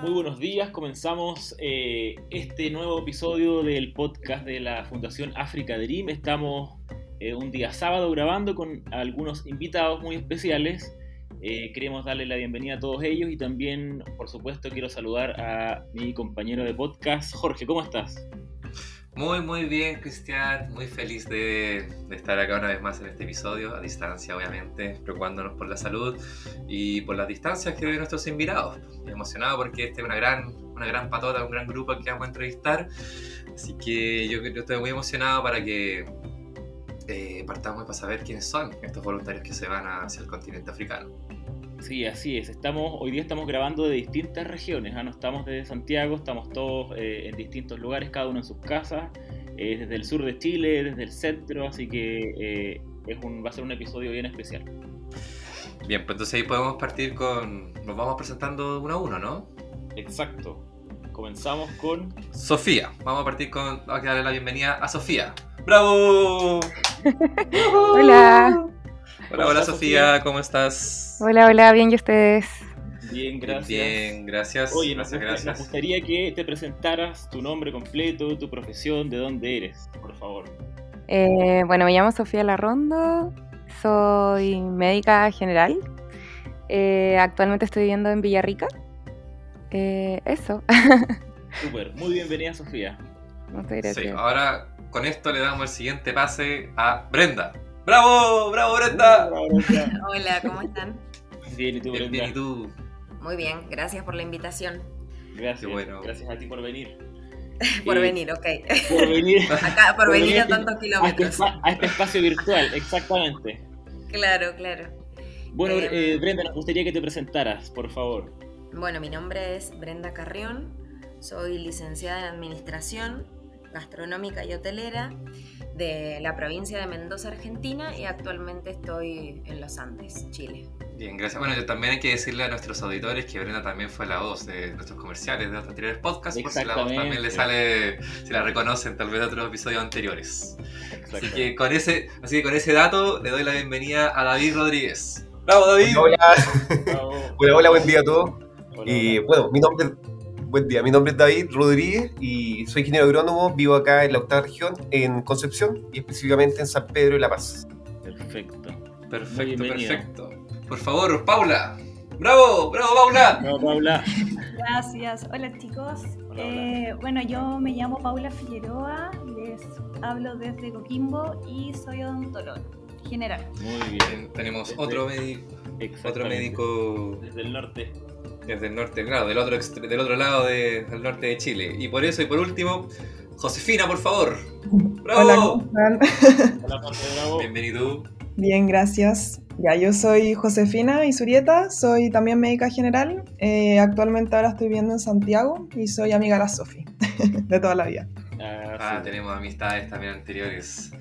Muy buenos días, comenzamos eh, este nuevo episodio del podcast de la Fundación África Dream. Estamos eh, un día sábado grabando con algunos invitados muy especiales. Eh, queremos darle la bienvenida a todos ellos y también, por supuesto, quiero saludar a mi compañero de podcast, Jorge. ¿Cómo estás? Muy, muy bien, Cristian. Muy feliz de, de estar acá una vez más en este episodio, a distancia, obviamente, preocupándonos por la salud y por las distancias que ven nuestros invitados. Emocionado porque este es una gran, una gran patota, un gran grupo que vamos a entrevistar. Así que yo, yo estoy muy emocionado para que eh, partamos para saber quiénes son estos voluntarios que se van hacia el continente africano. Sí, así es. Estamos, hoy día estamos grabando de distintas regiones. ¿ah? No estamos desde Santiago, estamos todos eh, en distintos lugares, cada uno en sus casas, eh, desde el sur de Chile, desde el centro, así que eh, es un, va a ser un episodio bien especial. Bien, pues entonces ahí podemos partir con... Nos vamos presentando uno a uno, ¿no? Exacto. Comenzamos con Sofía. Vamos a partir con... Vamos a darle la bienvenida a Sofía. ¡Bravo! Hola. Hola, hola Sofía, ¿cómo estás? Hola, hola, bien, ¿y ustedes? Bien, gracias. Bien, gracias. Oye, nos, gracias, gusta- nos gracias. gustaría que te presentaras tu nombre completo, tu profesión, de dónde eres, por favor. Eh, bueno, me llamo Sofía Larrondo, soy médica general. Eh, actualmente estoy viviendo en Villarrica. Eh, eso, Súper, muy bienvenida Sofía. muchas Sí, gracias. ahora con esto le damos el siguiente pase a Brenda. ¡Bravo! ¡Bravo, Brenda! Hola, ¿cómo están? Bien, ¿y tú, Bien, Brenda? bien, ¿y tú? Muy bien, gracias por la invitación. Gracias, bueno. gracias a ti por venir. Por Eh, venir, ok. Por venir Acá, por por venir a tantos a este, kilómetros. espa- a este espacio virtual, exactamente. Claro, claro. Bueno, Eh, eh, Brenda, nos gustaría que te presentaras, por favor. Bueno, mi nombre es Brenda Carrión, soy licenciada en Administración Gastronómica y Hotelera de la provincia de Mendoza, Argentina, y actualmente estoy en Los Andes, Chile. Bien, gracias. Bueno, yo también hay que decirle a nuestros auditores que Brenda también fue la voz de nuestros comerciales de los anteriores podcasts, por si la voz también le sale, si la reconocen tal vez de otros episodios anteriores. Así que con ese, así que con ese dato le doy la bienvenida a David Rodríguez. ¡Bravo, David! Hola, Bravo. hola, hola, buen día a todos. Hola, Y hola. bueno, mi nombre, buen día, mi nombre es David Rodríguez y soy ingeniero agrónomo, vivo acá en la octava región, en Concepción y específicamente en San Pedro de la Paz. Perfecto. Perfecto, perfecto. Por favor, Paula. ¡Bravo! ¡Bravo, Paula! No, Paula. Gracias. Hola chicos. Hola, Eh, bueno, yo me llamo Paula Figueroa, les hablo desde Coquimbo y soy odontóloga general. Muy bien. Ten- Tenemos otro, médico, otro médico Desde el norte. Desde el norte, claro, del otro, del otro lado de- del norte de Chile. Y por eso, y por último, Josefina, por favor. ¡Bravo! Hola, ¿cómo están? Hola, Jorge, bravo. Bienvenido. Bien, gracias. Ya, yo soy Josefina Isurieta, soy también médica general. Eh, actualmente ahora estoy viviendo en Santiago y soy amiga de la Sofi, de toda la vida. Ah, Ah, sí. tenemos amistades también anteriores.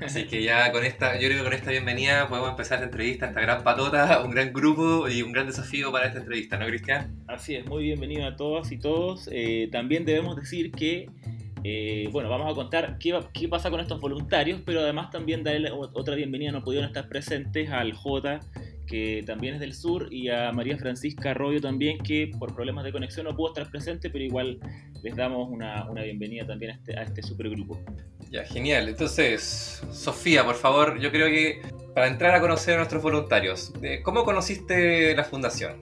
Así que ya con esta, yo creo que con esta bienvenida podemos empezar esta entrevista, esta gran patota, un gran grupo y un gran desafío para esta entrevista, ¿no, Cristian? Así es, muy bienvenido a todas y todos. Eh, también debemos decir que, eh, bueno, vamos a contar qué, pasa con estos voluntarios, pero además también darle otra bienvenida, no pudieron estar presentes, al J, que también es del sur, y a María Francisca Arroyo también, que por problemas de conexión no pudo estar presente, pero igual les damos una, una bienvenida también a este, a este supergrupo. Ya, genial. Entonces, Sofía, por favor, yo creo que para entrar a conocer a nuestros voluntarios, eh, ¿cómo conociste la fundación?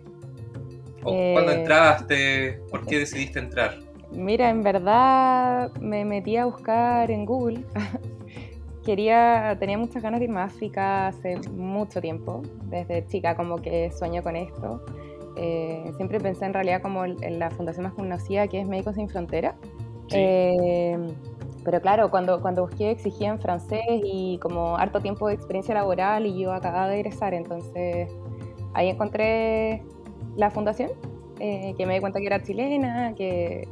¿O Eh, cuándo entraste? ¿Por qué decidiste entrar? Mira, en verdad me metí a buscar en Google. Quería, tenía muchas ganas de irme a África hace mucho tiempo, desde chica como que sueño con esto. Eh, siempre pensé en realidad como en la fundación más conocida que es Médicos Sin Frontera. Sí. Eh, pero claro, cuando, cuando busqué exigía en francés y como harto tiempo de experiencia laboral y yo acababa de egresar, entonces ahí encontré la fundación, eh, que me di cuenta que era chilena, que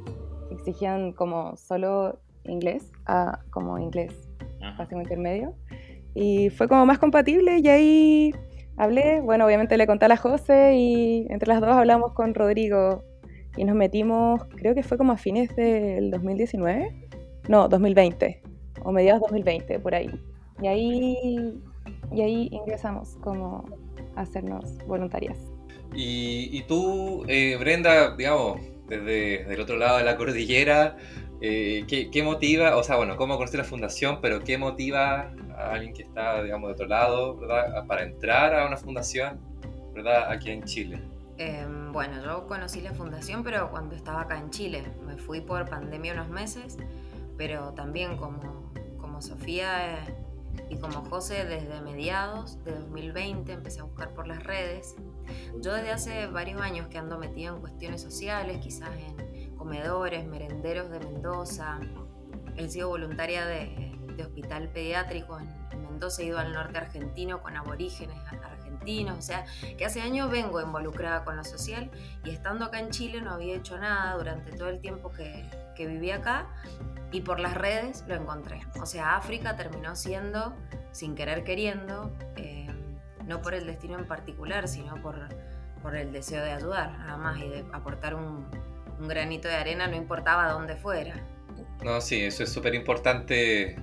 exigían como solo inglés, ah, como inglés Ajá. básico intermedio. Y fue como más compatible y ahí hablé, bueno, obviamente le conté a la José y entre las dos hablamos con Rodrigo y nos metimos, creo que fue como a fines del 2019, no, 2020, o mediados 2020, por ahí. Y ahí, y ahí ingresamos como a hacernos voluntarias. Y, tú, eh, Brenda, digamos, desde, el otro lado de la cordillera, eh, ¿qué, motiva, o sea, bueno, cómo conocer la fundación, pero qué motiva a alguien que está, digamos, de otro lado, ¿verdad? Para entrar a una fundación, ¿verdad? Aquí en Chile. Em, bueno, yo conocí la fundación, pero cuando estaba acá en Chile. Me fui por pandemia unos meses, pero también como, como Sofía eh, y como José, desde mediados de 2020 empecé a buscar por las redes. Yo desde hace varios años que ando metida en cuestiones sociales, quizás en comedores, merenderos de Mendoza. He sido voluntaria de, hospital pediátrico en, Mendoza, he ido al norte argentino con aborígenes argentinos, o sea, que hace años vengo involucrada con lo social y estando acá en Chile no había hecho nada durante todo el tiempo que, que viví acá y por las redes lo encontré. O sea, África terminó siendo, sin querer queriendo, eh, no por el destino en particular, sino por, por el deseo de ayudar, nada más, y de aportar un, un granito de arena, no importaba dónde fuera. No, sí, eso es súper importante.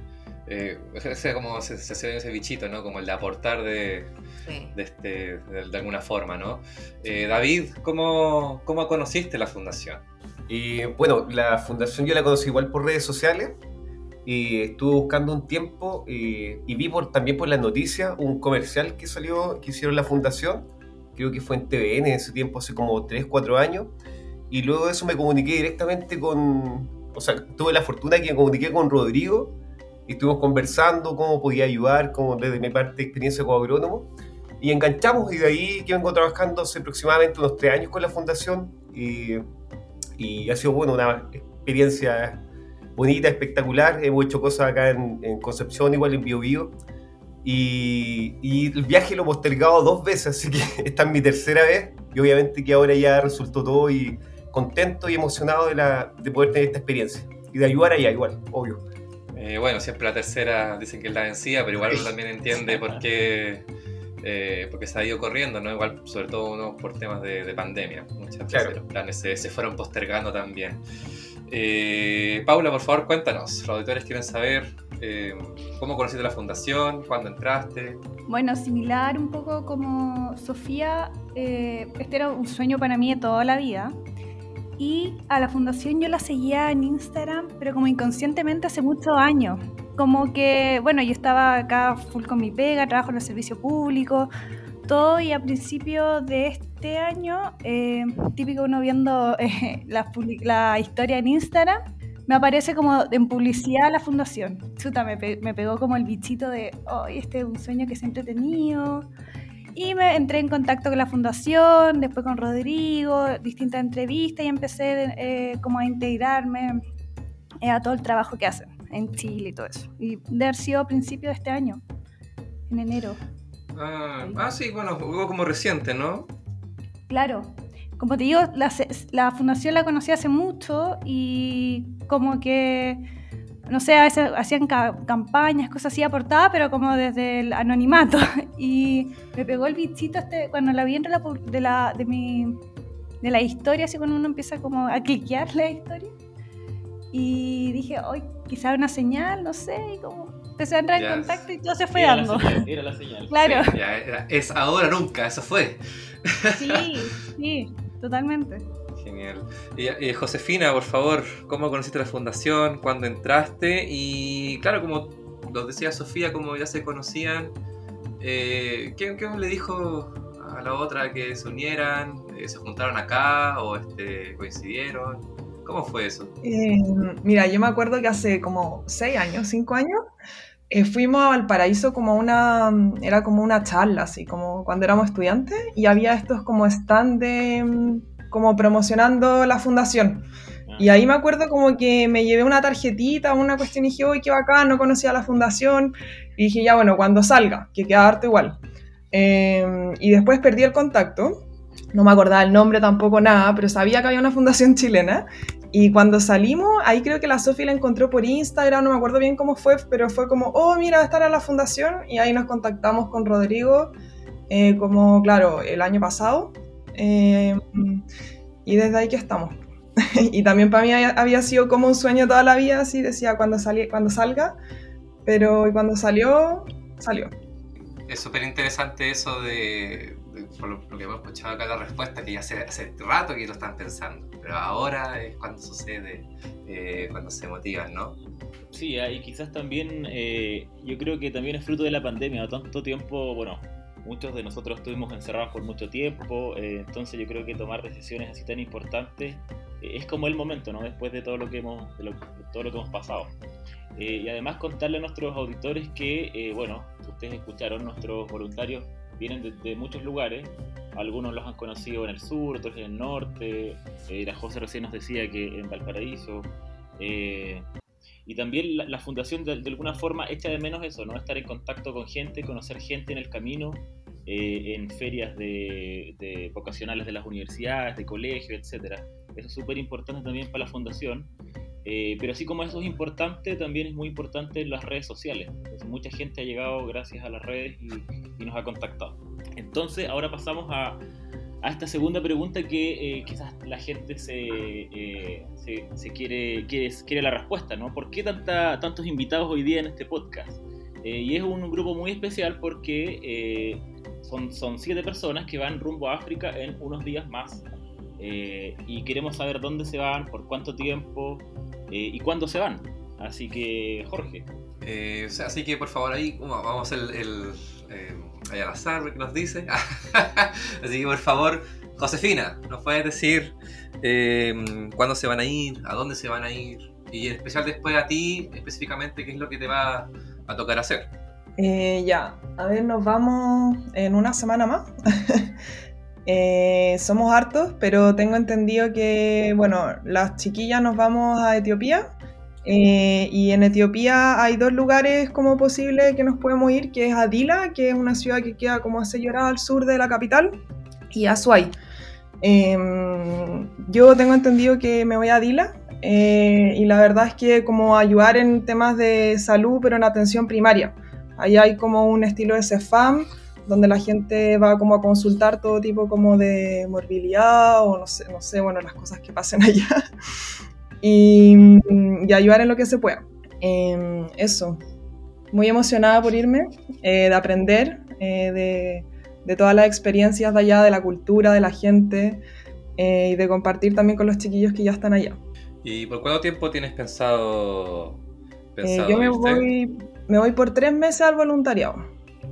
Eh, ese, como se, se, ve ese bichito, ¿no? Como el de aportar de, de, este, de, alguna forma, ¿no? Eh, David, ¿cómo, ¿cómo conociste la fundación? Y bueno, la fundación yo la conocí igual por redes sociales y estuve buscando un tiempo y, vi por, también por las noticias un comercial que salió, que hicieron la fundación, creo que fue en TVN en ese tiempo, hace como 3, 4 años, y luego de eso me comuniqué directamente con, o sea, tuve la fortuna de que me comuniqué con Rodrigo y estuvimos conversando cómo podía ayudar, como desde mi parte experiencia como agrónomo, y enganchamos y de ahí que vengo trabajando hace aproximadamente unos 3 años con la fundación y y ha sido bueno, una experiencia bonita, espectacular. Hemos hecho cosas acá en, Concepción, igual en Bio, Bio. Y, y, el viaje lo he postergado dos veces, así que esta es mi tercera vez. Y obviamente que ahora ya resultó todo y contento y emocionado de, la, de poder tener esta experiencia. Y de ayudar allá, igual, obvio. Eh, bueno, siempre la tercera dicen que es la vencida, pero igual uno también entiende por qué eh, porque se ha ido corriendo, ¿no? Igual, sobre todo uno por temas de, pandemia. Muchas veces los planes se, fueron postergando también. Eh, Paula, por favor, cuéntanos. Los auditores quieren saber eh, cómo conociste la fundación, cuándo entraste. Bueno, similar un poco como Sofía, este era un sueño para mí de toda la vida. Y a la fundación yo la seguía en Instagram, pero como inconscientemente hace muchos años como que, bueno, yo estaba acá full con mi pega, trabajo en el servicio público, todo, y a principio de este año, eh, típico uno viendo eh, la, historia en Instagram, me aparece como en publicidad la fundación. Chuta, me, me pegó como el bichito de, oh, este es un sueño que siempre he tenido. Y me entré en contacto con la fundación, después con Rodrigo, distintas entrevistas y empecé eh, como a integrarme a todo el trabajo que hacen en Chile y todo eso. Y de haber sido a principios de este año, en enero. Ah, ah sí, bueno, hubo como reciente, ¿no? Claro. Como te digo, la, la fundación la conocí hace mucho y como que, no sé, a veces hacían campañas, cosas así, aportaba, pero como desde el anonimato. Y me pegó el bichito este, cuando la vi entre la, de, la, de, mi, de la historia, así cuando uno empieza como a cliquear la historia y dije, hoy quizá una señal, no sé, y como empecé a entrar en contacto y todo se fue dando. era la señal. Claro. es ahora nunca, eso fue. Sí, sí, totalmente. Genial. Y, Josefina, por favor, ¿cómo conociste la fundación? ¿Cuándo entraste? Y claro, como lo decía Sofía, como ya se conocían, eh, ¿qué, ¿qué, le dijo a la otra que se unieran? Eh, ¿Se juntaron acá o este, coincidieron? ¿Cómo fue eso? Eh, mira, yo me acuerdo que hace como seis años, cinco años, eh, fuimos a Valparaíso como una, era como una charla, así como cuando éramos estudiantes, y había estos como stand de, como promocionando la fundación. Y ahí me acuerdo como que me llevé una tarjetita, una cuestión y dije, uy, qué bacán, no conocía la fundación. Y dije, ya bueno, cuando salga, que queda harto igual. Eh, y después perdí el contacto no me acordaba el nombre tampoco nada, pero sabía que había una fundación chilena y cuando salimos, ahí creo que la Sofi la encontró por Instagram, no me acuerdo bien cómo fue, pero fue como, oh, mira, estar a la fundación. Y ahí nos contactamos con Rodrigo eh, como, claro, el año pasado. Eh, y desde ahí que estamos. y también para mí había sido como un sueño toda la vida, así decía cuando, salí, cuando salga, pero cuando salió, salió. Es súper interesante eso de, por lo, que hemos escuchado acá la respuesta, que ya hace, hace rato que lo están pensando, pero ahora es cuando sucede, eh, cuando se motivan, ¿no? Sí, y quizás también, eh, yo creo que también es fruto de la pandemia, tanto tiempo, bueno, muchos de nosotros estuvimos encerrados por mucho tiempo, eh, entonces yo creo que tomar decisiones así tan importantes es como el momento, ¿no? Después de todo lo que hemos, todo lo que hemos pasado. y además contarle a nuestros auditores que, bueno, ustedes escucharon, nuestros voluntarios vienen de, muchos lugares, algunos los han conocido en el sur, otros en el norte, eh, la José recién nos decía que en Valparaíso, eh, y también la, fundación de, alguna forma echa de menos eso, ¿no? Estar en contacto con gente, conocer gente en el camino, eh, en ferias de, vocacionales de las universidades, de colegios, etc. Eso es súper importante también para la fundación. pero así como eso es importante, también es muy importante las redes sociales. mucha gente ha llegado gracias a las redes y, y nos ha contactado. Entonces, ahora pasamos a, a esta segunda pregunta que eh, quizás la gente se, eh, se, quiere, quiere, quiere, la respuesta, ¿no? ¿Por qué tanta, tantos invitados hoy día en este podcast? Eh, y es un grupo muy especial porque son, son siete personas que van rumbo a África en unos días más. y queremos saber dónde se van, por cuánto tiempo y cuándo se van. Así que, Jorge. así que, por favor, ahí vamos el eh, al azar que nos dice. Así que por favor, Josefina, ¿nos puedes decir eh, cuándo se van a ir, a dónde se van a ir? Y en especial después a ti, específicamente, qué es lo que te va a tocar hacer. Eh, ya, a ver, nos vamos en una semana más. Eh, somos hartos, pero tengo entendido que, bueno, las chiquillas nos vamos a Etiopía eh, y en Etiopía hay dos lugares como posible que nos podemos ir, que es Adila, que es una ciudad que queda como a 6 horas al sur de la capital, y Azuay. Em, yo tengo entendido que me voy a Adila, eh, y la verdad es que como ayudar en temas de salud, pero en atención primaria. Ahí hay como un estilo de CEFAM, donde la gente va como a consultar todo tipo como de morbilidad o no sé, no sé, bueno, las cosas que pasen allá y, ayudar en lo que se pueda. Em, eso, muy emocionada por irme, eh, de aprender, eh, de, de, todas las experiencias de allá, de la cultura, de la gente eh, y de compartir también con los chiquillos que ya están allá. ¿Y por cuánto tiempo tienes pensado? yo me voy, me voy por tres meses al voluntariado.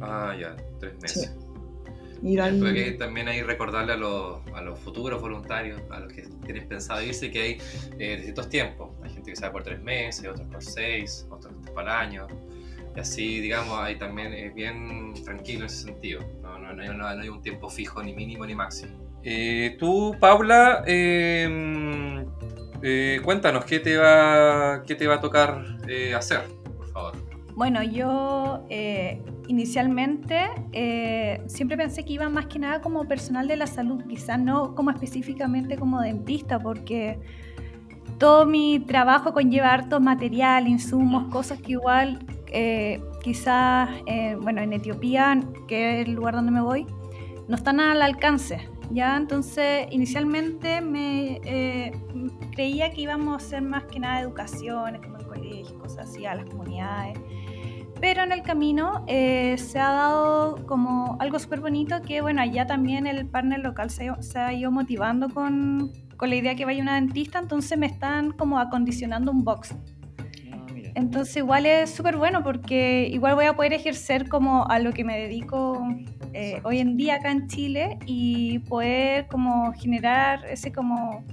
Ah, ya, tres meses. Y que también hay recordarle a los, a los, futuros voluntarios, a los que tienen pensado irse, que hay eh, distintos tiempos. Hay gente que se va por tres meses, otros por seis, otros para el año. Y así, digamos, hay también es bien tranquilo en ese sentido. No, no, no, hay, no hay, un tiempo fijo, ni mínimo ni máximo. Eh, tú, Paula, em, eh, cuéntanos, ¿qué te, va, ¿qué te va a tocar hacer, por favor? Bueno, yo inicialmente eh, siempre pensé que iba más que nada como personal de la salud, quizás no como específicamente como dentista, porque todo mi trabajo conlleva harto material, insumos, cosas que igual eh, quizás, eh, bueno, en Etiopía, que es el lugar donde me voy, no están al alcance. ¿ya? Entonces, inicialmente me creía que íbamos a hacer más que nada educaciones, como el colegio, cosas así, a las comunidades pero en el camino eh, se ha dado como algo súper bonito que, bueno, allá también el partner local se, ha ido motivando con, con, la idea que vaya una dentista, entonces me están como acondicionando un box. Ah, entonces igual es súper bueno porque igual voy a poder ejercer como a lo que me dedico eh, hoy en día acá en Chile y poder como generar ese como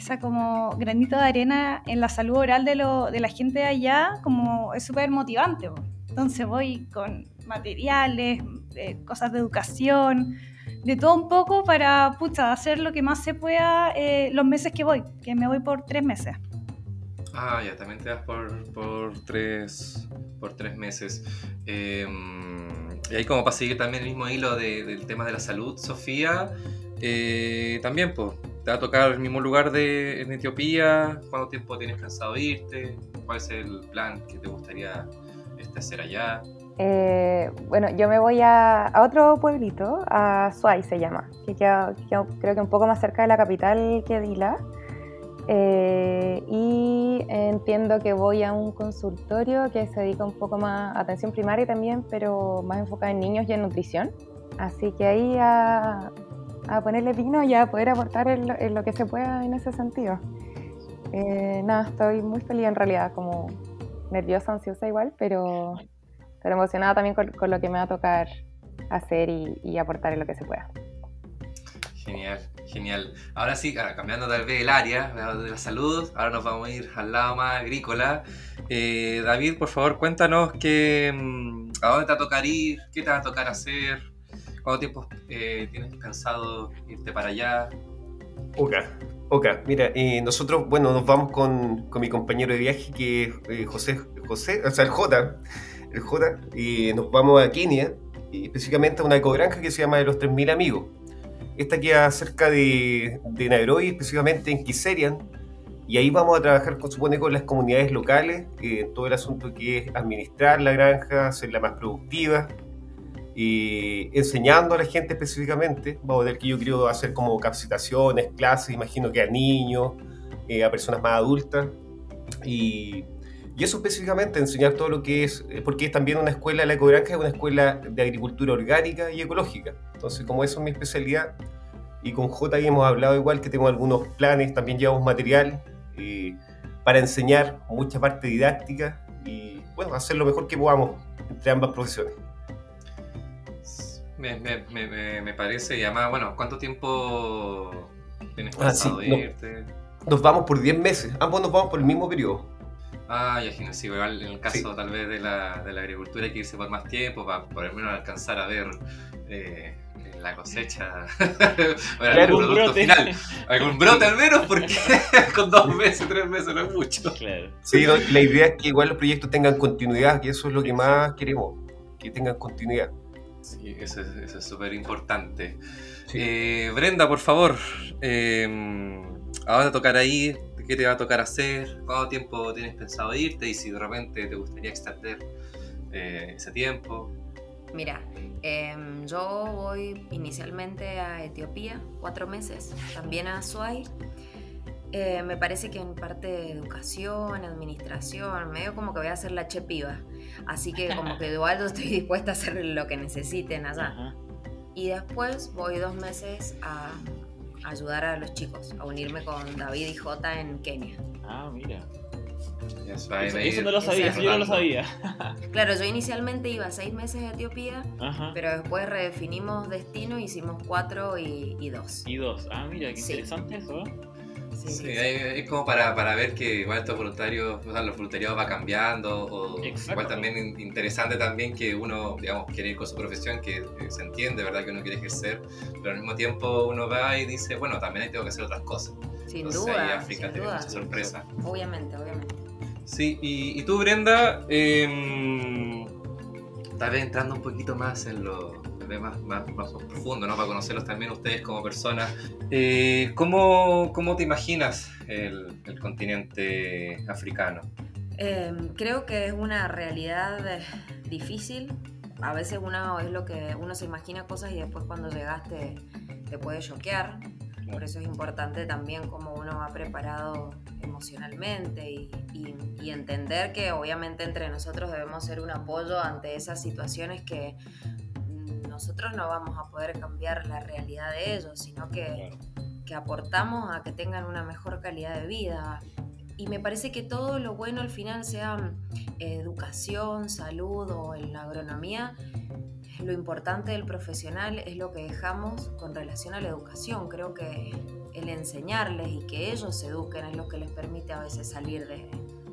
esa como granito de arena en la salud oral de, lo, de la gente de allá, como es súper motivante. Entonces voy con materiales, eh, cosas de educación, de todo un poco para hacer lo que más se pueda eh, los meses que voy, que me voy por tres meses. Ah, ya, también te vas por, por, tres, por tres meses. Em, y ahí como para seguir también el mismo hilo del tema de la salud, Sofía, eh, también pues ¿Te va a tocar el mismo lugar de, en Etiopía? ¿Cuánto tiempo tienes pensado irte? ¿Cuál es el plan que te gustaría este, hacer allá? Eh, bueno, yo me voy a, a, otro pueblito, a Suay se llama, que queda, queda, creo que un poco más cerca de la capital que Dila. Eh, y entiendo que voy a un consultorio que se dedica un poco más a atención primaria también, pero más enfocada en niños y en nutrición. Así que ahí a, a ponerle vino y a poder aportar en lo, en lo, que se pueda en ese sentido. Eh, nada, estoy muy feliz en realidad, como nerviosa, ansiosa igual, pero pero emocionada también con, con, lo que me va a tocar hacer y, y, aportar en lo que se pueda. Genial, genial. Ahora sí, cambiando tal vez el área de la salud, ahora nos vamos a ir al lado más agrícola. Eh, David, por favor, cuéntanos que, mm, a dónde te va a tocar ir, qué te va a tocar hacer, cuánto tiempo eh, tienes pensado irte para allá. Ok, ok. Mira, eh, nosotros, bueno, nos vamos con, con, mi compañero de viaje que es eh, José, José, o sea, el J el y nos vamos a Kenia, específicamente a una ecogranja que se llama de los 3.000 amigos. Esta queda cerca de, de Nairobi, específicamente en Kiserian, y ahí vamos a trabajar, con, supone, con las comunidades locales, eh, todo el asunto que es administrar la granja, hacerla más productiva, y enseñando a la gente específicamente. Vamos a ver que yo quiero hacer como capacitaciones, clases, imagino que a niños, eh, a personas más adultas, y y eso específicamente, enseñar todo lo que es, porque es también una escuela, la ecogranja es una escuela de agricultura orgánica y ecológica. Entonces, como eso es mi especialidad, y con J hemos hablado igual que tengo algunos planes, también llevamos material eh, para enseñar mucha parte didáctica y, bueno, hacer lo mejor que podamos entre ambas profesiones. Me, me, me, me parece, y además, bueno, ¿cuánto tiempo tienes pensado ah, sí, irte? Nos, nos vamos por 10 meses, ambos nos vamos por el mismo periodo. Ah, ya sí, igual en el caso sí. tal vez de la, de la, agricultura hay que irse por más tiempo para por lo menos alcanzar a ver eh, la cosecha, bueno, claro, algún brote. final, algún brote al menos, porque con dos meses, tres meses no es mucho. Claro. Sí, la idea es que igual los proyectos tengan continuidad, y eso es lo que más queremos, que tengan continuidad. Sí, eso es súper importante. Sí. Eh, Brenda, por favor, eh, ahora tocar ahí qué te va a tocar hacer, cuánto tiempo tienes pensado irte y si de repente te gustaría extender eh, ese tiempo. Mira, eh, yo voy inicialmente a Etiopía, cuatro meses, también a Azuay. Eh, me parece que en parte de educación, administración, medio como que voy a hacer la chepiva. Así que como que igual yo estoy dispuesta a hacer lo que necesiten allá. Ajá. Y después voy dos meses a ayudar a los chicos, a unirme con David y Jota en Kenia. Ah, mira. Eso, eso, no lo sabía, eso yo no lo sabía. claro, yo inicialmente iba seis meses a Etiopía, Ajá. pero después redefinimos destino, hicimos cuatro y, y dos. Y dos, ah, mira, qué sí. interesante eso. Sí, sí, sí, es como para, para, ver que igual estos voluntarios, o sea, los voluntariados va cambiando, o Exacto. igual también interesante también que uno, digamos, quiere ir con su profesión, que, que, se entiende, ¿verdad? Que uno quiere ejercer, pero al mismo tiempo uno va y dice, bueno, también ahí tengo que hacer otras cosas. Sin Entonces, duda. Ahí África sin tiene duda. mucha sorpresa. Obviamente, obviamente. Sí, y, y tú, Brenda, eh, tal vez entrando un poquito más en lo más, más, más, profundo, ¿no? Para conocerlos también ustedes como personas. Eh, ¿cómo, ¿cómo, te imaginas el, el continente africano? Eh, creo que es una realidad difícil. A veces uno es lo que uno se imagina cosas y después cuando llegaste te puede choquear. Por eso es importante también cómo uno va preparado emocionalmente y, y, y, entender que obviamente entre nosotros debemos ser un apoyo ante esas situaciones que nosotros no vamos a poder cambiar la realidad de ellos, sino que, que aportamos a que tengan una mejor calidad de vida. Y me parece que todo lo bueno al final, sea educación, salud o en la agronomía, lo importante del profesional es lo que dejamos con relación a la educación. Creo que el enseñarles y que ellos se eduquen es lo que les permite a veces salir de,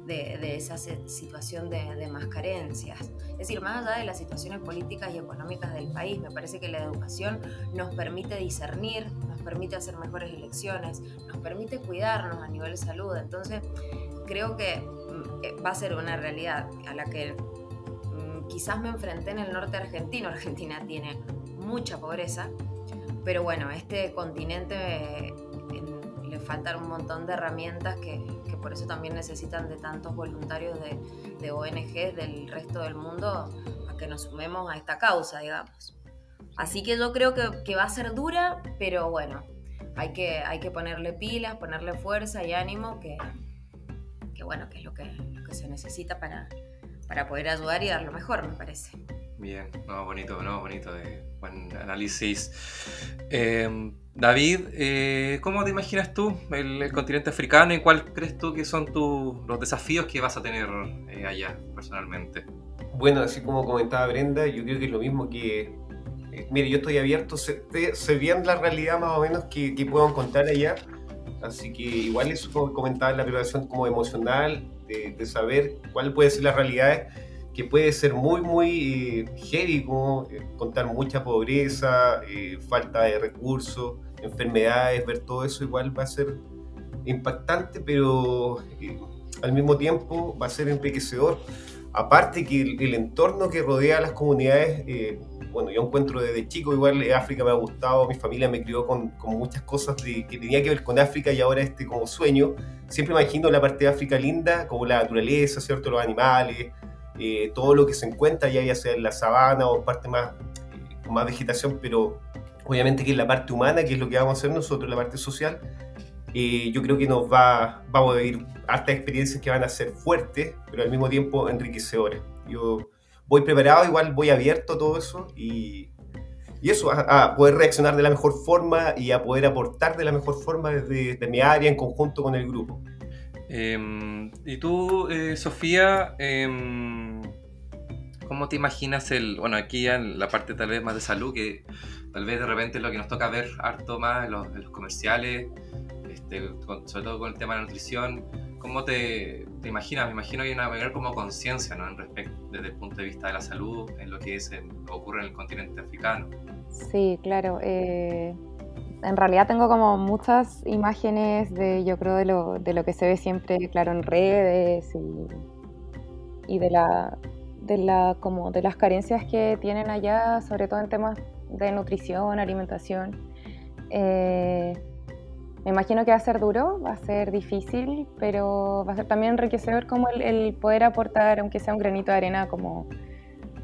de, esa situación de, de, más carencias. Es decir, más allá de las situaciones políticas y económicas del país, me parece que la educación nos permite discernir, nos permite hacer mejores elecciones, nos permite cuidarnos a nivel de salud. Entonces, creo que va a ser una realidad a la que quizás me enfrenté en el norte argentino. Argentina tiene mucha pobreza, pero bueno, este continente faltan un montón de herramientas que, que por eso también necesitan de tantos voluntarios de, de ONG del resto del mundo a que nos sumemos a esta causa, digamos. Así que yo creo que, que va a ser dura, pero bueno, hay que, hay que ponerle pilas, ponerle fuerza y ánimo, que, que bueno, que es lo que, lo que se necesita para, para poder ayudar y dar lo mejor, me parece. Bien, no, bonito, no, bonito, eh, buen análisis. Eh, David, eh, ¿cómo te imaginas tú el, el, continente africano y cuál crees tú que son tu, los desafíos que vas a tener eh, allá personalmente? Bueno, así como comentaba Brenda, yo creo que es lo mismo que... eh, mire, yo estoy abierto, sé, sé bien la realidad más o menos que, que puedo encontrar allá, así que igual eso como comentaba la preparación como emocional, de, de saber cuál puede ser las realidades que puede ser muy, muy eh, heavy, como eh, contar mucha pobreza, eh, falta de recursos, enfermedades, ver todo eso igual va a ser impactante, pero eh, al mismo tiempo va a ser enriquecedor. Aparte que el, el entorno que rodea a las comunidades, eh, bueno, yo encuentro desde chico igual eh, África me ha gustado, mi familia me crió con, con muchas cosas de, que tenía que ver con África y ahora este como sueño. Siempre imagino la parte de África linda, como la naturaleza, ¿cierto? Los animales, eh, todo lo que se encuentra ya, ya sea en la sabana o parte más, eh, con más vegetación, pero obviamente que es la parte humana, que es lo que vamos a hacer nosotros, la parte social, eh, yo creo que nos va, vamos a vivir hartas experiencias que van a ser fuertes, pero al mismo tiempo enriquecedoras. Yo voy preparado, igual voy abierto a todo eso y, y eso, a, a, poder reaccionar de la mejor forma y a poder aportar de la mejor forma desde, desde mi área en conjunto con el grupo. Eh, y tú, eh, Sofía, eh, ¿cómo te imaginas el, bueno, aquí ya en la parte tal vez más de salud, que tal vez de repente lo que nos toca ver harto más en los, en los comerciales, este, con, sobre todo con el tema de la nutrición, ¿cómo te, te imaginas? Me imagino que hay una mayor como conciencia, ¿no? En respecto, desde el punto de vista de la salud, en lo que es en, ocurre en el continente africano. Sí, claro. Eh, en realidad tengo como muchas imágenes de, yo creo, de lo, de lo que se ve siempre, claro, en redes y, y de la, de la, como de las carencias que tienen allá, sobre todo en temas de nutrición, alimentación. Eh, me imagino que va a ser duro, va a ser difícil, pero va a ser también enriquecedor como el, el poder aportar, aunque sea un granito de arena, como,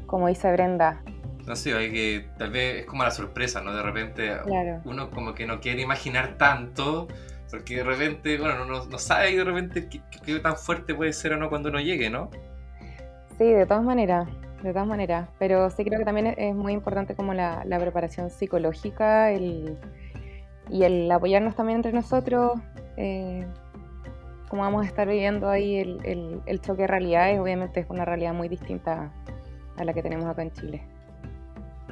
como dice Brenda. No sé, hay que, tal vez es como la sorpresa, ¿no? De repente Claro. uno como que no quiere imaginar tanto, porque de repente, bueno, no, no sabe de repente qué, qué tan fuerte puede ser o no cuando uno llegue, ¿no? Sí, de todas maneras, de todas maneras. Pero sí creo que también es, muy importante como la, preparación psicológica el, y el apoyarnos también entre nosotros, eh, como vamos a estar viviendo ahí el, el, choque de realidades, obviamente es una realidad muy distinta a la que tenemos acá en Chile.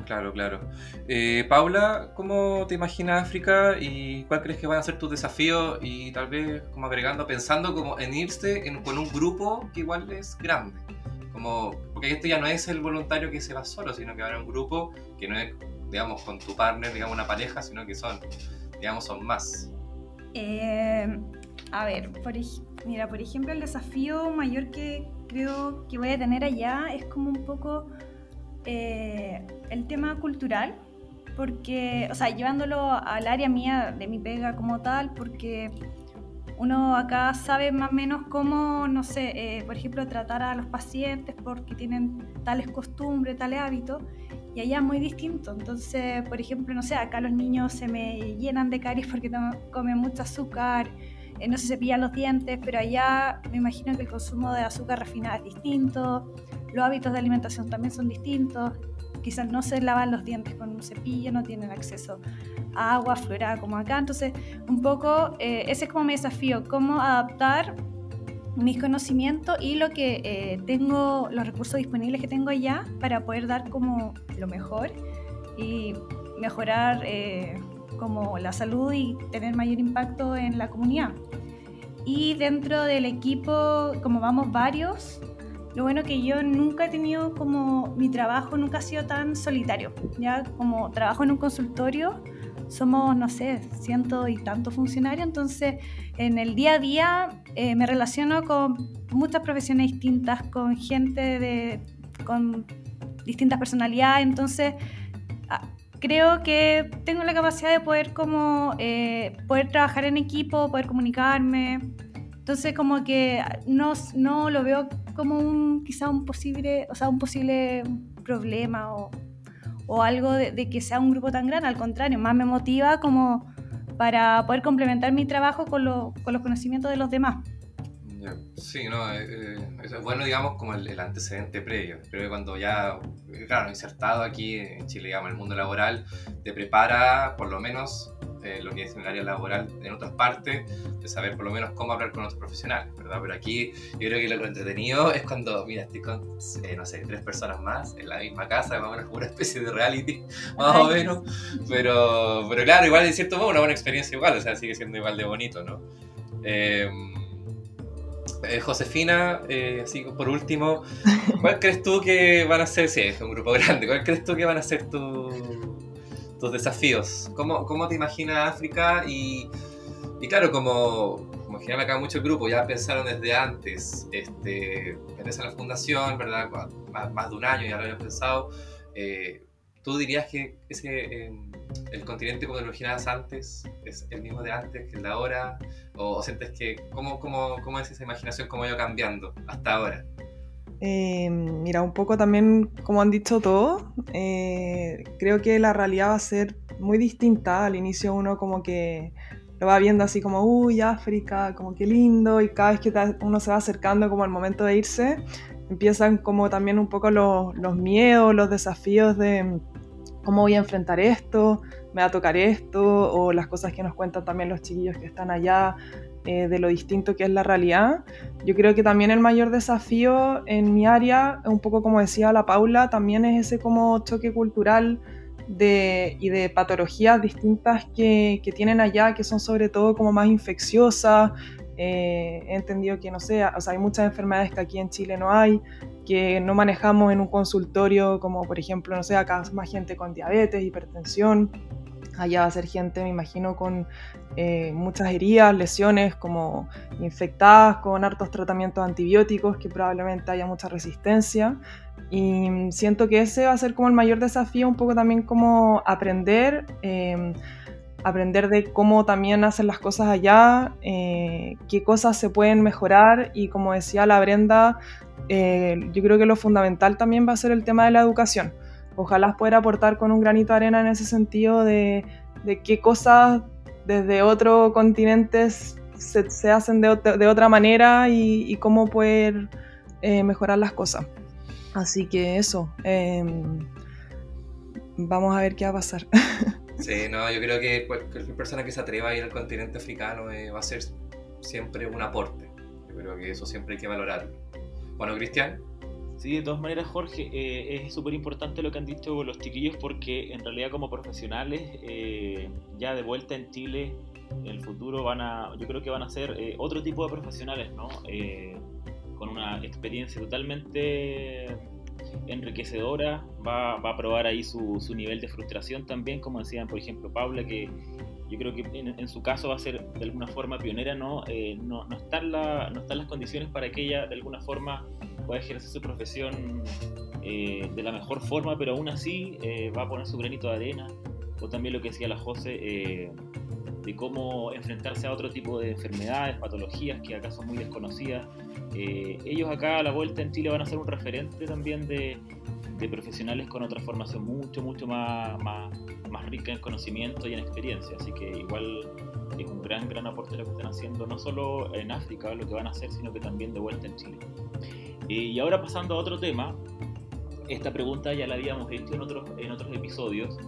Claro, claro. Eh, Paula, ¿cómo te imaginas África y cuál crees que van a ser tus desafíos? Y tal vez como agregando, pensando como en irse con un grupo que igual es grande. Como, porque esto ya no es el voluntario que se va solo, sino que haber un grupo que no es, digamos, con tu partner, digamos, una pareja, sino que son, digamos, son más. Eh, a ver, mira, por ejemplo, el desafío mayor que creo que voy a tener allá es como un poco eh, el tema cultural, porque, o sea, llevándolo al área mía de mi pega como tal, porque uno acá sabe más o menos cómo, no sé, eh, por ejemplo, tratar a los pacientes porque tienen tales costumbres, tales hábitos, y allá es muy distinto. Entonces, por ejemplo, no sé, acá los niños se me llenan de caries porque comen mucho azúcar, eh, no se cepillan los dientes, pero allá me imagino que el consumo de azúcar refinada es distinto, los hábitos de alimentación también son distintos, quizás no se lavan los dientes con un cepillo, no tienen acceso a agua fluorada como acá, entonces un poco eh, ese es como mi desafío, cómo adaptar mis conocimientos y lo que eh, tengo, los recursos disponibles que tengo allá para poder dar como lo mejor y mejorar eh, como la salud y tener mayor impacto en la comunidad. Y dentro del equipo, como vamos varios, lo bueno que yo nunca he tenido como mi trabajo nunca ha sido tan solitario, ya como trabajo en un consultorio, somos, no sé, ciento y tantos funcionarios, entonces en el día a día eh, me relaciono con muchas profesiones distintas, con gente de, con distintas personalidades, entonces a- creo que tengo la capacidad de poder como eh, poder trabajar en equipo, poder comunicarme. Entonces como que no, no lo veo como un quizá un posible, o sea, un posible problema o, o algo de, de, que sea un grupo tan grande, al contrario, más me motiva como para poder complementar mi trabajo con, lo, con los conocimientos de los demás. Sí, no, eh, eh, es bueno, digamos, como el, el, antecedente previo. Pero cuando ya, claro, insertado aquí en Chile, digamos, el mundo laboral, te prepara, por lo menos, eh, lo que es en el área laboral en otras partes, de saber por lo menos cómo hablar con otros profesionales, ¿verdad? Pero aquí yo creo que lo entretenido es cuando, mira, estoy con, eh, no sé, tres personas más en la misma casa, más o menos como una especie de reality, más o menos. Pero, pero claro, igual de cierto modo una buena experiencia igual, o sea, sigue siendo igual de bonito, ¿no? Eh, eh, Josefina, eh, así por último, ¿cuál crees tú que van a ser, sí, es un grupo grande, ¿cuál crees tú que van a ser tu, tus desafíos? ¿Cómo, ¿Cómo, te imaginas África? Y, y claro, como, como en acá mucho el grupo ya pensaron desde antes, este, a la fundación, ¿verdad? Más, más, de un año ya lo habían pensado. Eh, ¿Tú dirías que ese, eh, el continente como lo imaginabas antes es el mismo de antes que el de ahora? ¿O, o sientes que, cómo, cómo, cómo es esa imaginación, cómo ha ido cambiando hasta ahora? Eh, mira, un poco también, como han dicho todos, eh, creo que la realidad va a ser muy distinta. Al inicio uno como que lo va viendo así como, uy, África, como que lindo, y cada vez que uno se va acercando como al momento de irse, empiezan como también un poco los, los miedos, los desafíos de cómo voy a enfrentar esto, me va a tocar esto, o las cosas que nos cuentan también los chiquillos que están allá, eh, de lo distinto que es la realidad. Yo creo que también el mayor desafío en mi área, un poco como decía la Paula, también es ese como choque cultural de, y de patologías distintas que, que, tienen allá, que son sobre todo como más infecciosas. Eh, he entendido que, no sé, o sea, hay muchas enfermedades que aquí en Chile no hay, que no manejamos en un consultorio, como por ejemplo, no sé, acá más gente con diabetes, hipertensión, allá va a ser gente, me imagino, con eh, muchas heridas, lesiones como infectadas, con hartos tratamientos antibióticos, que probablemente haya mucha resistencia. Y siento que ese va a ser como el mayor desafío, un poco también como aprender. Eh, aprender de cómo también hacen las cosas allá, eh, qué cosas se pueden mejorar y como decía la Brenda, yo creo que lo fundamental también va a ser el tema de la educación. Ojalá pueda aportar con un granito de arena en ese sentido de, de qué cosas desde otro continente se, hacen de, de, otra manera y, cómo poder eh, mejorar las cosas. Así que eso, eh, vamos a ver qué va a pasar. Sí, no, yo creo que cualquier persona que se atreva a ir al continente africano eh, va a ser siempre un aporte. Yo creo que eso siempre hay que valorarlo. Bueno, Cristian. Sí, de todas maneras, Jorge, eh, es súper importante lo que han dicho los chiquillos porque en realidad como profesionales, eh, ya de vuelta en Chile, en el futuro van a, yo creo que van a ser eh, otro tipo de profesionales, ¿no? Eh, con una experiencia totalmente enriquecedora, va, va, a probar ahí su, su, nivel de frustración también, como decían, por ejemplo, Paula, que yo creo que en, su caso va a ser de alguna forma pionera, ¿no? Eh, no, no, están la, no están las condiciones para que ella de alguna forma pueda ejercer su profesión eh, de la mejor forma, pero aún así eh, va a poner su granito de arena, o también lo que decía la José, eh, de cómo enfrentarse a otro tipo de enfermedades, patologías que acá son muy desconocidas. Eh, ellos acá a la vuelta en Chile van a ser un referente también de, de profesionales con otra formación mucho, mucho más, más, más, rica en conocimiento y en experiencia. Así que igual es un gran, gran aporte lo que están haciendo, no solo en África, lo que van a hacer, sino que también de vuelta en Chile. Eh, y ahora pasando a otro tema, esta pregunta ya la habíamos hecho en otros, en otros episodios.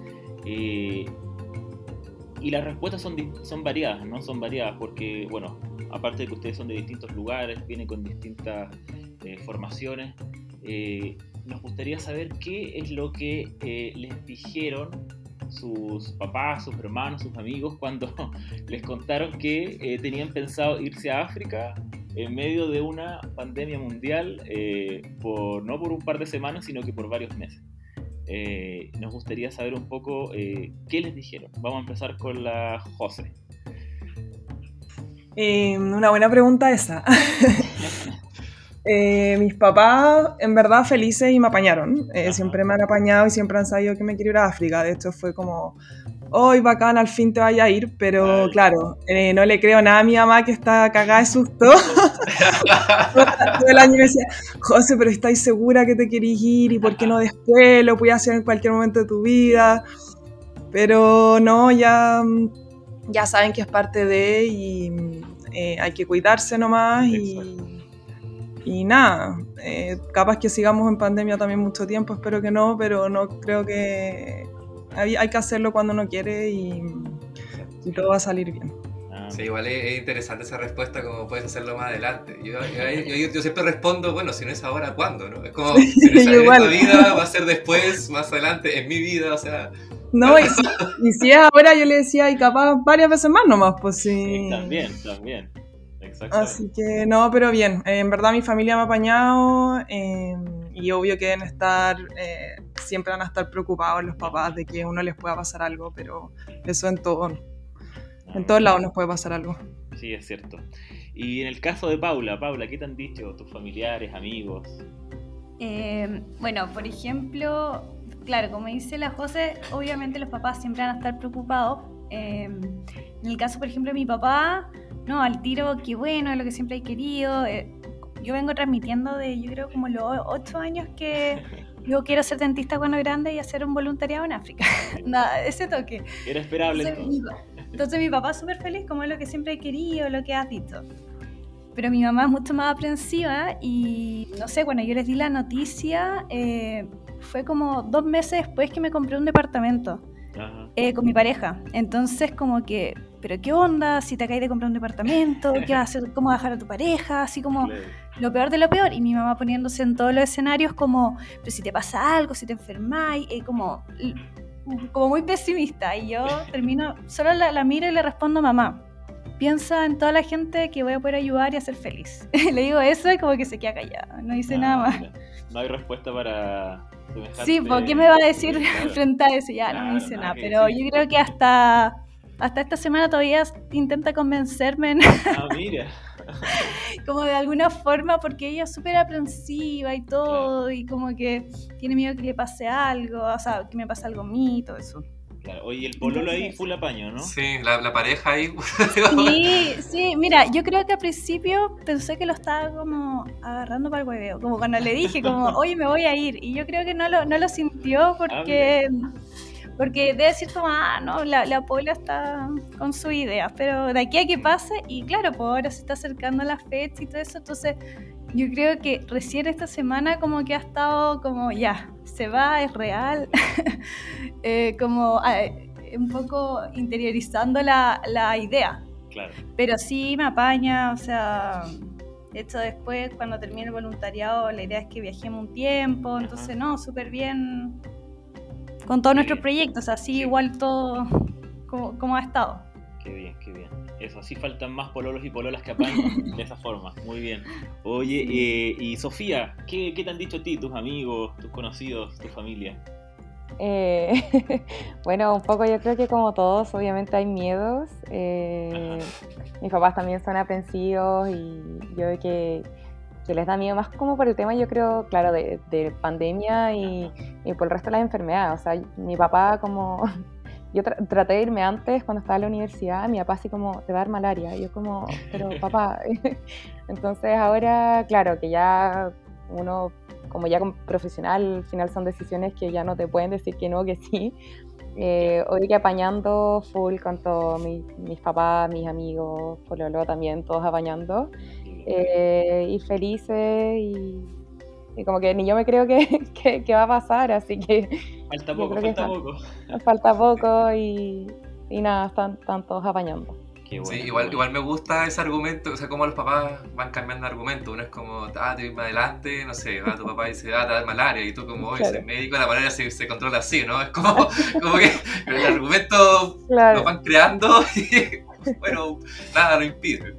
Eh, y las respuestas son, son variadas, ¿no? Son variadas porque, bueno, aparte de que ustedes son de distintos lugares, vienen con distintas eh, formaciones, eh, nos gustaría saber qué es lo que eh, les dijeron sus papás, sus hermanos, sus amigos cuando les contaron que eh, tenían pensado irse a África en medio de una pandemia mundial, eh, por, no por un par de semanas, sino que por varios meses. Eh, nos gustaría saber un poco eh, qué les dijeron. Vamos a empezar con la José. Una buena pregunta esa. eh, mis papás en verdad felices y me apañaron. Siempre me han apañado y siempre han sabido que me quiero ir a África. De hecho fue como, hoy bacán, al fin te vaya a ir, pero claro, eh, no le creo nada a mi mamá que está cagada de susto. Todo el año me decía, José, pero ¿estáis segura que te querís ir? ¿Y por qué no después? Lo puedes hacer en cualquier momento de tu vida. Pero no, ya, ya saben que es parte de y eh, hay que cuidarse nomás y, y nada, eh, capaz que sigamos en pandemia también mucho tiempo, espero que no, pero no creo que hay, hay que hacerlo cuando uno quiere y, y todo va a salir bien. Ah, Sí, igual es, es interesante esa respuesta, como puedes hacerlo más adelante. Yo, yo- yo- yo siempre respondo, bueno, si no es ahora, ¿cuándo? No? Es como, si no es yo en igual. esta vida, va a ser después, más adelante, en mi vida, o sea, No, y si, y si es ahora, yo le decía, y capaz varias veces más nomás, pues sí. sí, también, también. Así que no, pero bien, eh, en verdad mi familia me ha apañado eh, y obvio que deben estar, eh, siempre van a estar preocupados los papás de que a uno les pueda pasar algo, pero eso en todo, en todos lados nos puede pasar algo. Sí, es cierto. Y en el caso de Paula, Paula, ¿qué te han dicho tus familiares, amigos? Eh, bueno, por ejemplo, claro, como dice la José, obviamente los papás siempre van a estar preocupados. Eh, en el caso, por ejemplo, de mi papá, no, al tiro, qué bueno, es lo que siempre he querido. Eh, yo vengo transmitiendo de, yo creo, como los ocho años que yo quiero ser dentista cuando grande y hacer un voluntariado en África. Nada, ese toque. Era esperable Entonces, mi, entonces. mi papá es súper feliz, como es lo que siempre he querido, lo que has dicho. Pero mi mamá es mucho más aprensiva y no sé, cuando yo les di la noticia, eh, fue como dos meses después que me compré un departamento eh, con mi pareja. Entonces como que, pero qué onda, si te acabas de comprar un departamento, ¿qué vas a hacer? ¿Cómo vas a dejar a tu pareja? Así como Claro. lo peor de lo peor. Y mi mamá poniéndose en todos los escenarios como, pero si te pasa algo, si te enfermáis, eh, como, como muy pesimista. Y yo termino, solo la, la miro y le respondo, mamá, piensa en toda la gente que voy a poder ayudar y hacer feliz. le digo eso y como que se queda callada, no dice Ah, nada más. No hay respuesta para semejante... Sí, ¿por qué me va a decir claro. frente a eso? Ya, no me dice nada Pero yo creo que hasta, hasta esta semana todavía intenta convencerme en- Ah, mira. como de alguna forma porque ella es súper aprensiva y todo y como que tiene miedo que le pase algo, o sea, que me pase algo a mí y todo eso. Claro. Oye, el pololo ahí Entonces- full apaño, ¿no? sí, la, la pareja ahí. Sí, sí, mira, yo creo que al principio pensé que lo estaba como agarrando para el hueveo, como cuando le dije como, oye, me voy a ir, y yo creo que no lo, no lo sintió porque, porque debe decir como, ah, no, la, la Paula está con su idea, pero de aquí a que pase, y claro, pues ahora se está acercando la fecha y todo eso, entonces yo creo que recién esta semana como que ha estado como, ya, se va, es real, Eh, como ah, un poco interiorizando la, la idea. Claro. Pero sí me apaña, o sea, de hecho después cuando termine el voluntariado la idea es que viajemos un tiempo, entonces no, súper bien con todos nuestros bien. proyectos, así Sí. igual todo como, como ha estado. Qué bien, qué bien. Eso, así faltan más pololos y pololas que apañan de esa forma. Muy bien. Oye, eh, y Sofía, ¿qué, ¿qué te han dicho a ti, tus amigos, tus conocidos, tu familia? Eh, bueno, un poco yo creo que como todos, obviamente hay miedos. eh, mis papás también son aprensivos y yo veo que, que les da miedo más como por el tema, yo creo, claro, de, de pandemia y, y por el resto de las enfermedades. O sea, mi papá como... Yo tra- traté de irme antes cuando estaba en la universidad, mi papá así como, te va a dar malaria. Y yo como, pero papá... Entonces ahora, claro, que ya uno como ya como profesional, al final son decisiones que ya no te pueden decir que no, que sí. Eh, hoy que apañando full con todos mis, mis papás, mis amigos, Pololo también, todos apañando. Eh, y felices y, y como que ni yo me creo que, que- que va a pasar, así que Falta poco, falta fa- poco. falta poco y, y nada, están, están todos apañando. Sí, igual, bueno. igual me gusta ese argumento, o sea, cómo los papás van cambiando argumentos. Uno es como, ah, te voy más adelante, no sé, va tu papá y dice, ah, te da malaria, y tú como, oye, Claro. médico, la malaria se, se controla así, ¿no? Es como, como que el argumento Claro. lo van creando y, bueno, nada lo impide.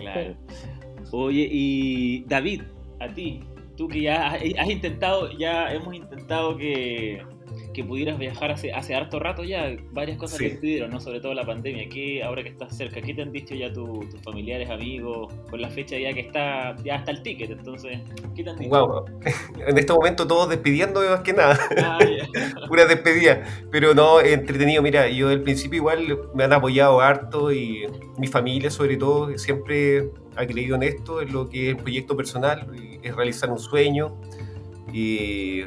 Claro. Oye, y David, a ti, tú que ya has, has intentado, ya hemos intentado que, que pudieras viajar hace, hace harto rato ya, varias cosas Sí. te impidieron, ¿no? Sobre todo la pandemia. ¿Qué, ahora que estás cerca, qué te han dicho ya tu- tus familiares, amigos, con la fecha ya que está, ya está el ticket? Entonces, ¿qué te han dicho? Wow. En este momento todos despidiendo más que nada, Ah, pura despedida. Pero no, entretenido. Mira, yo del principio igual me han apoyado harto y mi familia sobre todo siempre ha creído en esto, en lo que es el proyecto personal, es realizar un sueño. Y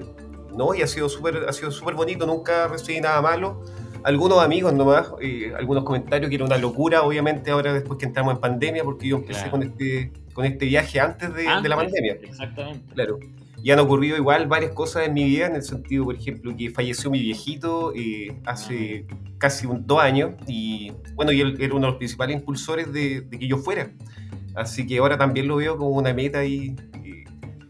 no, y ha sido súper ha sido súper bonito, nunca recibí nada malo. Algunos amigos nomás, eh, algunos comentarios que era una locura, obviamente ahora después que entramos en pandemia, porque yo empecé Claro. con este con este viaje antes de, de la pandemia. Exactamente. Claro. Y han ocurrido igual varias cosas en mi vida, en el sentido, por ejemplo, que falleció mi viejito eh, hace casi un, dos años y bueno, y él era uno de los principales impulsores de, de que yo fuera. Así que ahora también lo veo como una meta eh,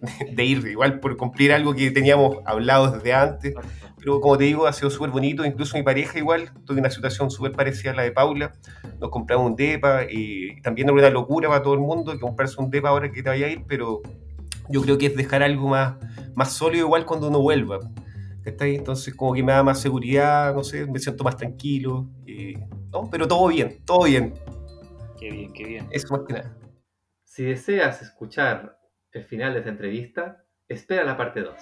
de ir, igual por cumplir algo que teníamos hablado desde antes. Pero como te digo, ha sido súper bonito. Incluso mi pareja igual, estoy en una situación súper parecida a la de Paula. Nos compramos un DEPA y también es una locura para todo el mundo que comprarse un DEPA ahora que te vaya a ir, pero yo creo que es dejar algo más, más sólido igual cuando uno vuelva. ¿cachai? Entonces como que me da más seguridad, no sé, me siento más tranquilo. eh, ¿no? Pero todo bien, todo bien. Qué bien, qué bien. Eso más que nada. Si deseas escuchar el final de esta entrevista, espera la parte 2.